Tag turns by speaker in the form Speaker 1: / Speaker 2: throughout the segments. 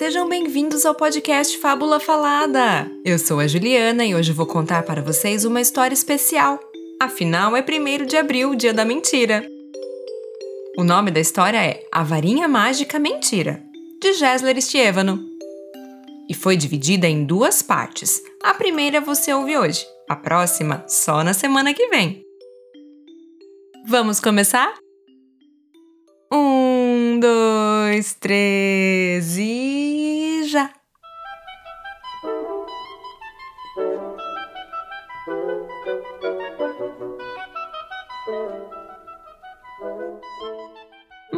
Speaker 1: sejam bem-vindos ao podcast Fábula Falada. Eu sou a Juliana e hoje vou contar para vocês uma história especial. Afinal, é 1 de abril, dia da mentira. O nome da história é A Varinha Mágica Mentira, de Gessler Stievano. E foi dividida em duas partes. A primeira você ouve hoje, a próxima só na semana que vem. Vamos começar? Um, dois, três e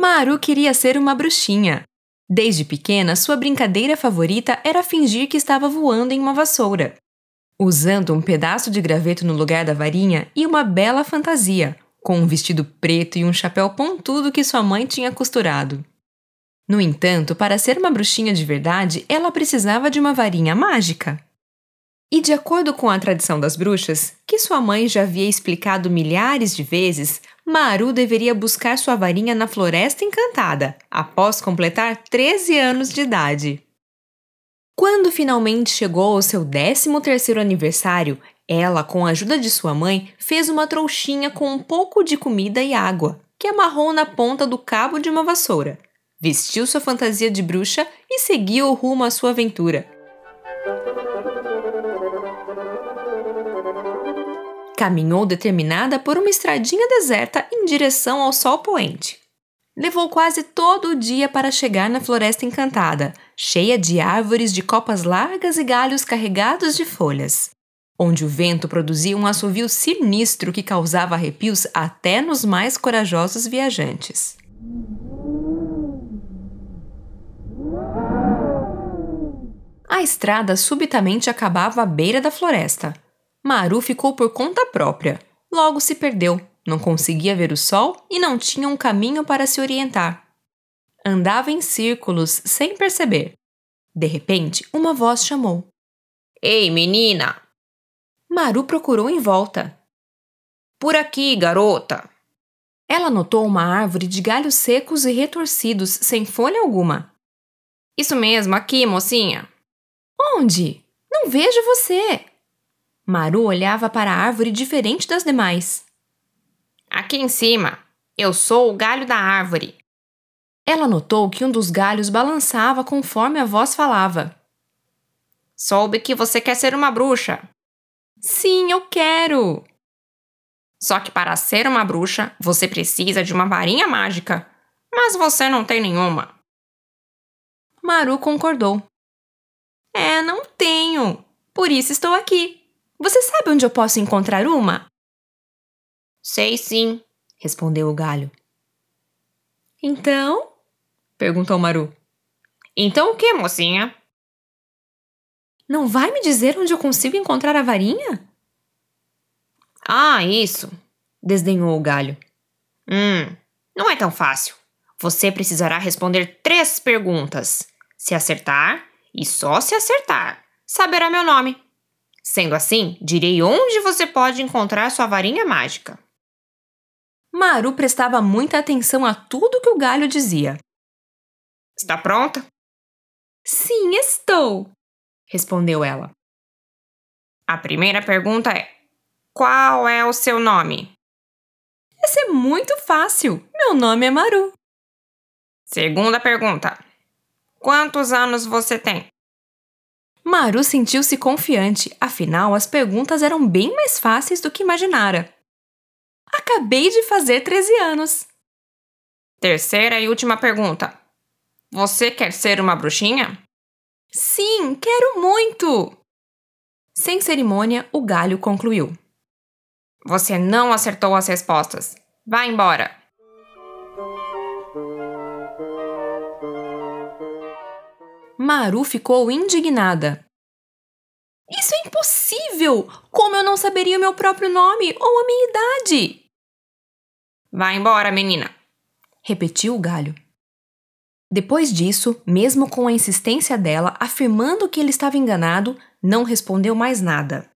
Speaker 1: Maru queria ser uma bruxinha. Desde pequena, sua brincadeira favorita era fingir que estava voando em uma vassoura. Usando um pedaço de graveto no lugar da varinha e uma bela fantasia, com um vestido preto e um chapéu pontudo que sua mãe tinha costurado. No entanto, para ser uma bruxinha de verdade, ela precisava de uma varinha mágica. E de acordo com a tradição das bruxas, que sua mãe já havia explicado milhares de vezes, Maru deveria buscar sua varinha na Floresta Encantada, após completar 13 anos de idade. Quando finalmente chegou ao seu 13º aniversário, ela, com a ajuda de sua mãe, fez uma trouxinha com um pouco de comida e água, que amarrou na ponta do cabo de uma vassoura. Vestiu sua fantasia de bruxa e seguiu rumo à sua aventura. Caminhou determinada por uma estradinha deserta em direção ao sol poente. Levou quase todo o dia para chegar na Floresta Encantada, cheia de árvores de copas largas e galhos carregados de folhas onde o vento produzia um assovio sinistro que causava arrepios até nos mais corajosos viajantes. A estrada subitamente acabava à beira da floresta. Maru ficou por conta própria. Logo se perdeu, não conseguia ver o sol e não tinha um caminho para se orientar. Andava em círculos sem perceber. De repente, uma voz chamou: Ei, menina! Maru procurou em volta. Por aqui, garota! Ela notou uma árvore de galhos secos e retorcidos, sem folha alguma. Isso mesmo, aqui, mocinha. Onde? Não vejo você. Maru olhava para a árvore diferente das demais. Aqui em cima. Eu sou o galho da árvore. Ela notou que um dos galhos balançava conforme a voz falava. Soube que você quer ser uma bruxa. Sim, eu quero! Só que para ser uma bruxa, você precisa de uma varinha mágica. Mas você não tem nenhuma. Maru concordou. É, não tenho. Por isso estou aqui. Você sabe onde eu posso encontrar uma? Sei sim, respondeu o galho. Então? perguntou Maru. Então o que, mocinha? Não vai me dizer onde eu consigo encontrar a varinha? Ah, isso! desdenhou o galho. Hum, não é tão fácil. Você precisará responder três perguntas. Se acertar, e só se acertar, saberá meu nome. Sendo assim, direi onde você pode encontrar sua varinha mágica. Maru prestava muita atenção a tudo que o galho dizia. Está pronta? Sim, estou, respondeu ela. A primeira pergunta é: Qual é o seu nome? Essa é muito fácil. Meu nome é Maru. Segunda pergunta: Quantos anos você tem? Maru sentiu-se confiante, afinal as perguntas eram bem mais fáceis do que imaginara. Acabei de fazer 13 anos. Terceira e última pergunta: Você quer ser uma bruxinha? Sim, quero muito! Sem cerimônia, o galho concluiu. Você não acertou as respostas. Vá embora! Maru ficou indignada. Isso é impossível! Como eu não saberia o meu próprio nome ou a minha idade? Vá embora, menina! repetiu o galho. Depois disso, mesmo com a insistência dela afirmando que ele estava enganado, não respondeu mais nada.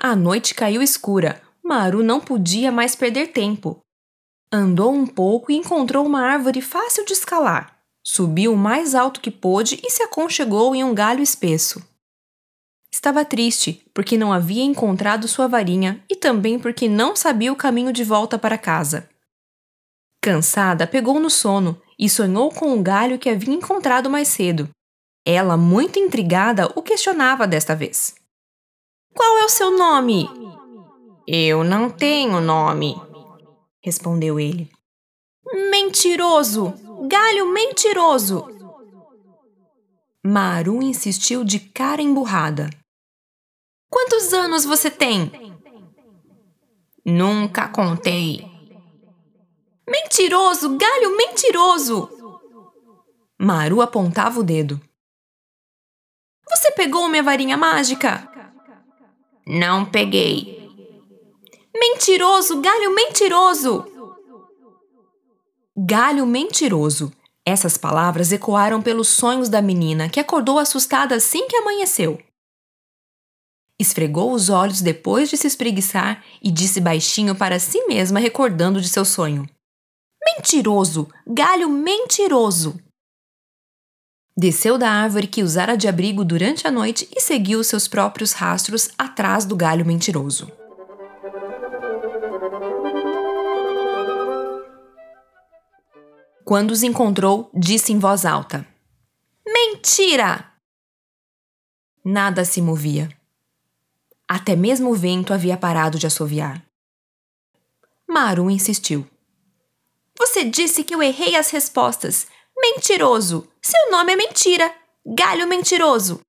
Speaker 1: A noite caiu escura. Maru não podia mais perder tempo. Andou um pouco e encontrou uma árvore fácil de escalar. Subiu o mais alto que pôde e se aconchegou em um galho espesso. Estava triste porque não havia encontrado sua varinha e também porque não sabia o caminho de volta para casa. Cansada, pegou no sono e sonhou com o galho que havia encontrado mais cedo. Ela, muito intrigada, o questionava desta vez. Qual é o seu nome? Eu não tenho nome, respondeu ele. Mentiroso! Galho mentiroso! Maru insistiu de cara emburrada. Quantos anos você tem? Nunca contei. Mentiroso! Galho mentiroso! Maru apontava o dedo. Você pegou minha varinha mágica? Não peguei. Mentiroso, galho mentiroso! Galho mentiroso. Essas palavras ecoaram pelos sonhos da menina, que acordou assustada assim que amanheceu. Esfregou os olhos depois de se espreguiçar e disse baixinho para si mesma, recordando de seu sonho: Mentiroso! Galho mentiroso! Desceu da árvore que usara de abrigo durante a noite e seguiu seus próprios rastros atrás do galho mentiroso. Quando os encontrou, disse em voz alta: Mentira! Nada se movia. Até mesmo o vento havia parado de assoviar. Maru insistiu. Você disse que eu errei as respostas. Mentiroso! Seu nome é mentira! Galho mentiroso!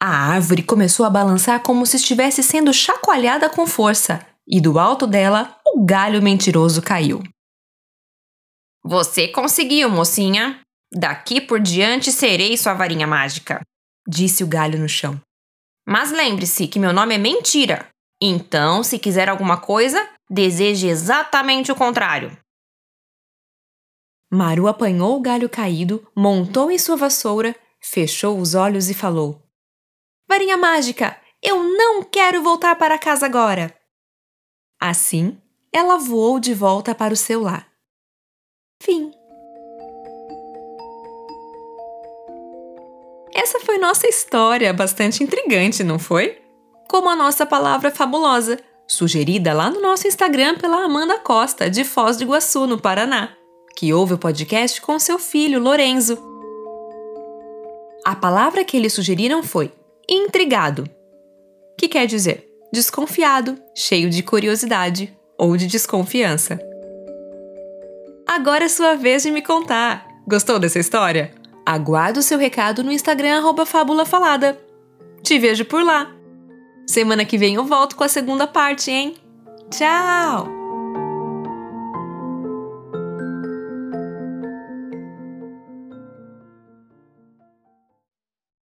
Speaker 1: A árvore começou a balançar como se estivesse sendo chacoalhada com força, e do alto dela o galho mentiroso caiu. Você conseguiu, mocinha. Daqui por diante serei sua varinha mágica, disse o galho no chão. Mas lembre-se que meu nome é mentira. Então, se quiser alguma coisa, deseje exatamente o contrário. Maru apanhou o galho caído, montou em sua vassoura, fechou os olhos e falou: Varinha mágica, eu não quero voltar para casa agora. Assim, ela voou de volta para o seu lar. Fim. Essa foi nossa história, bastante intrigante, não foi? Como a nossa palavra fabulosa, sugerida lá no nosso Instagram pela Amanda Costa, de Foz do Iguaçu, no Paraná, que ouve o podcast com seu filho Lorenzo. A palavra que eles sugeriram foi intrigado, que quer dizer desconfiado, cheio de curiosidade ou de desconfiança. Agora é sua vez de me contar. Gostou dessa história? Aguardo o seu recado no Instagram @fabulafalada. Te vejo por lá. Semana que vem eu volto com a segunda parte, hein? Tchau!